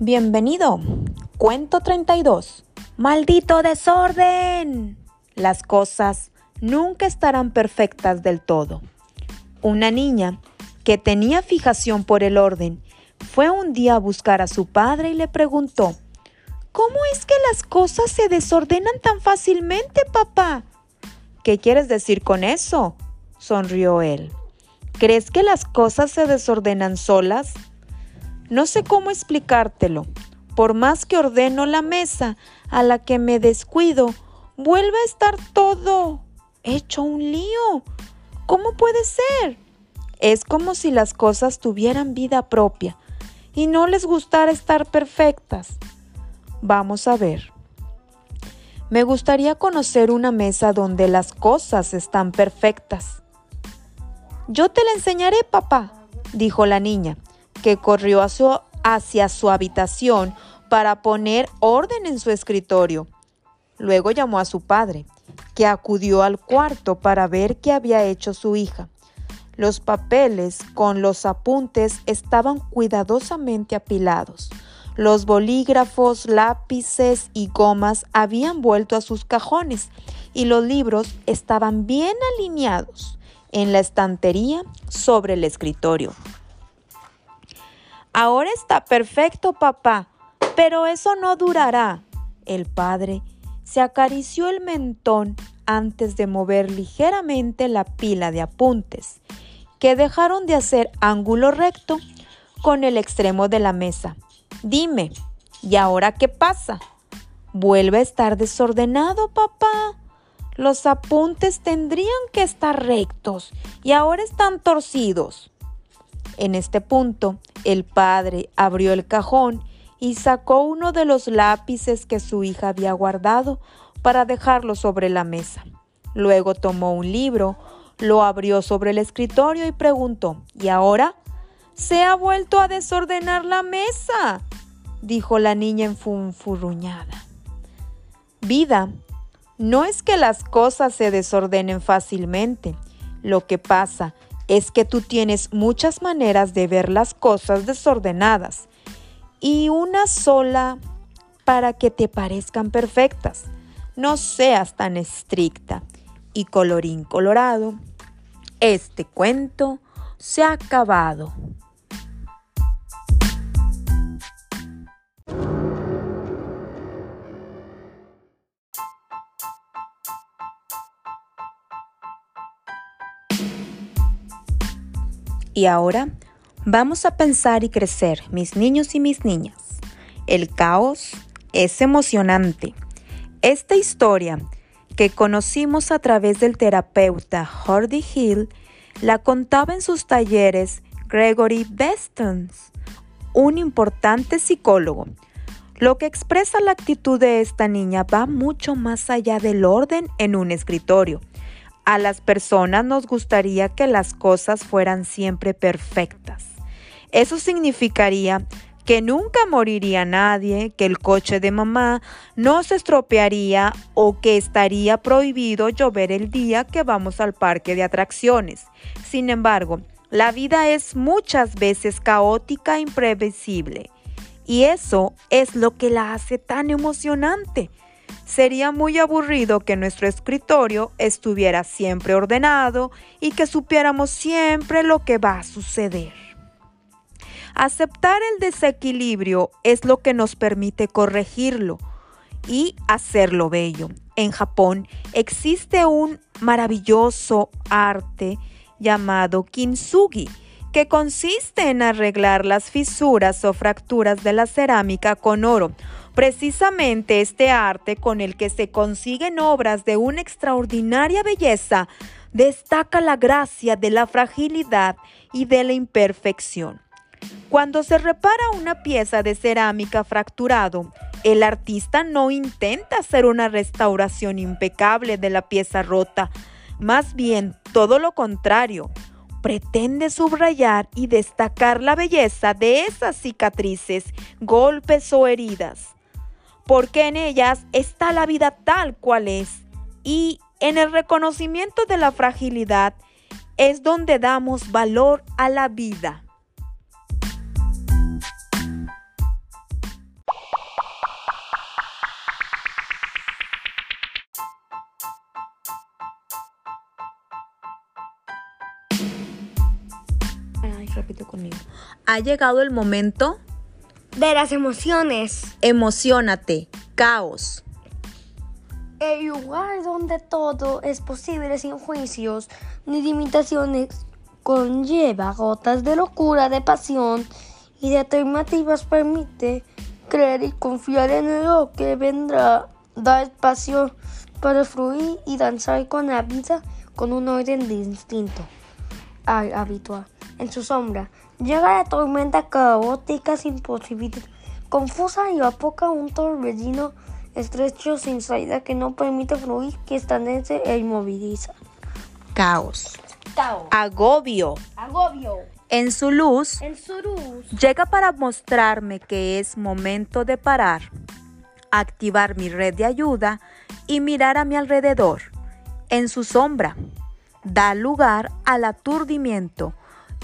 Bienvenido. Cuento 32. Maldito desorden. Las cosas nunca estarán perfectas del todo. Una niña que tenía fijación por el orden fue un día a buscar a su padre y le preguntó, ¿Cómo es que las cosas se desordenan tan fácilmente, papá? ¿Qué quieres decir con eso? sonrió él. ¿Crees que las cosas se desordenan solas? No sé cómo explicártelo. Por más que ordeno la mesa a la que me descuido, vuelve a estar todo hecho un lío. ¿Cómo puede ser? Es como si las cosas tuvieran vida propia y no les gustara estar perfectas. Vamos a ver. Me gustaría conocer una mesa donde las cosas están perfectas. Yo te la enseñaré, papá, dijo la niña que corrió hacia su habitación para poner orden en su escritorio. Luego llamó a su padre, que acudió al cuarto para ver qué había hecho su hija. Los papeles con los apuntes estaban cuidadosamente apilados. Los bolígrafos, lápices y gomas habían vuelto a sus cajones y los libros estaban bien alineados en la estantería sobre el escritorio. Ahora está perfecto, papá, pero eso no durará. El padre se acarició el mentón antes de mover ligeramente la pila de apuntes, que dejaron de hacer ángulo recto con el extremo de la mesa. Dime, ¿y ahora qué pasa? ¿Vuelve a estar desordenado, papá? Los apuntes tendrían que estar rectos y ahora están torcidos. En este punto, el padre abrió el cajón y sacó uno de los lápices que su hija había guardado para dejarlo sobre la mesa. Luego tomó un libro, lo abrió sobre el escritorio y preguntó, ¿y ahora? Se ha vuelto a desordenar la mesa, dijo la niña enfunfurruñada. Vida, no es que las cosas se desordenen fácilmente. Lo que pasa es que tú tienes muchas maneras de ver las cosas desordenadas y una sola para que te parezcan perfectas. No seas tan estricta. Y colorín colorado, este cuento se ha acabado. Y ahora vamos a pensar y crecer, mis niños y mis niñas. El caos es emocionante. Esta historia que conocimos a través del terapeuta Hardy Hill la contaba en sus talleres Gregory Bestons, un importante psicólogo. Lo que expresa la actitud de esta niña va mucho más allá del orden en un escritorio a las personas nos gustaría que las cosas fueran siempre perfectas. Eso significaría que nunca moriría nadie, que el coche de mamá no se estropearía o que estaría prohibido llover el día que vamos al parque de atracciones. Sin embargo, la vida es muchas veces caótica e imprevisible. Y eso es lo que la hace tan emocionante. Sería muy aburrido que nuestro escritorio estuviera siempre ordenado y que supiéramos siempre lo que va a suceder. Aceptar el desequilibrio es lo que nos permite corregirlo y hacerlo bello. En Japón existe un maravilloso arte llamado kintsugi, que consiste en arreglar las fisuras o fracturas de la cerámica con oro Precisamente este arte con el que se consiguen obras de una extraordinaria belleza destaca la gracia de la fragilidad y de la imperfección. Cuando se repara una pieza de cerámica fracturado, el artista no intenta hacer una restauración impecable de la pieza rota, más bien todo lo contrario, pretende subrayar y destacar la belleza de esas cicatrices, golpes o heridas porque en ellas está la vida tal cual es. Y en el reconocimiento de la fragilidad es donde damos valor a la vida. Repite conmigo. Ha llegado el momento de las emociones. Emocionate. Caos. El lugar donde todo es posible sin juicios ni limitaciones conlleva gotas de locura, de pasión y de alternativas permite creer y confiar en lo que vendrá, da espacio para fluir y danzar con la vida con un orden distinto habitual. En su sombra llega la tormenta caótica sin posibilidad, confusa y apoca un torbellino estrecho sin salida que no permite fluir, que estanece e inmoviliza. Caos. Caos. Agobio. Agobio. En su luz, En su luz. llega para mostrarme que es momento de parar, activar mi red de ayuda y mirar a mi alrededor. En su sombra, da lugar al aturdimiento.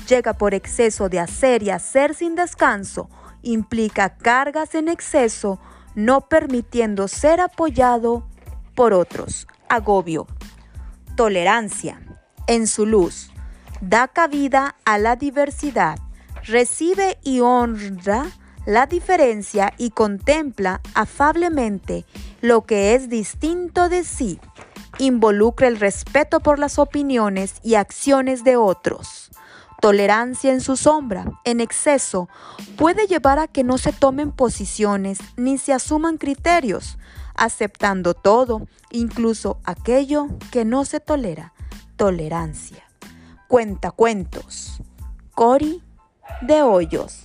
Llega por exceso de hacer y hacer sin descanso. Implica cargas en exceso, no permitiendo ser apoyado por otros. Agobio. Tolerancia. En su luz, da cabida a la diversidad. Recibe y honra la diferencia y contempla afablemente lo que es distinto de sí. Involucra el respeto por las opiniones y acciones de otros. Tolerancia en su sombra, en exceso, puede llevar a que no se tomen posiciones ni se asuman criterios, aceptando todo, incluso aquello que no se tolera. Tolerancia. Cuenta cuentos. Cori de Hoyos.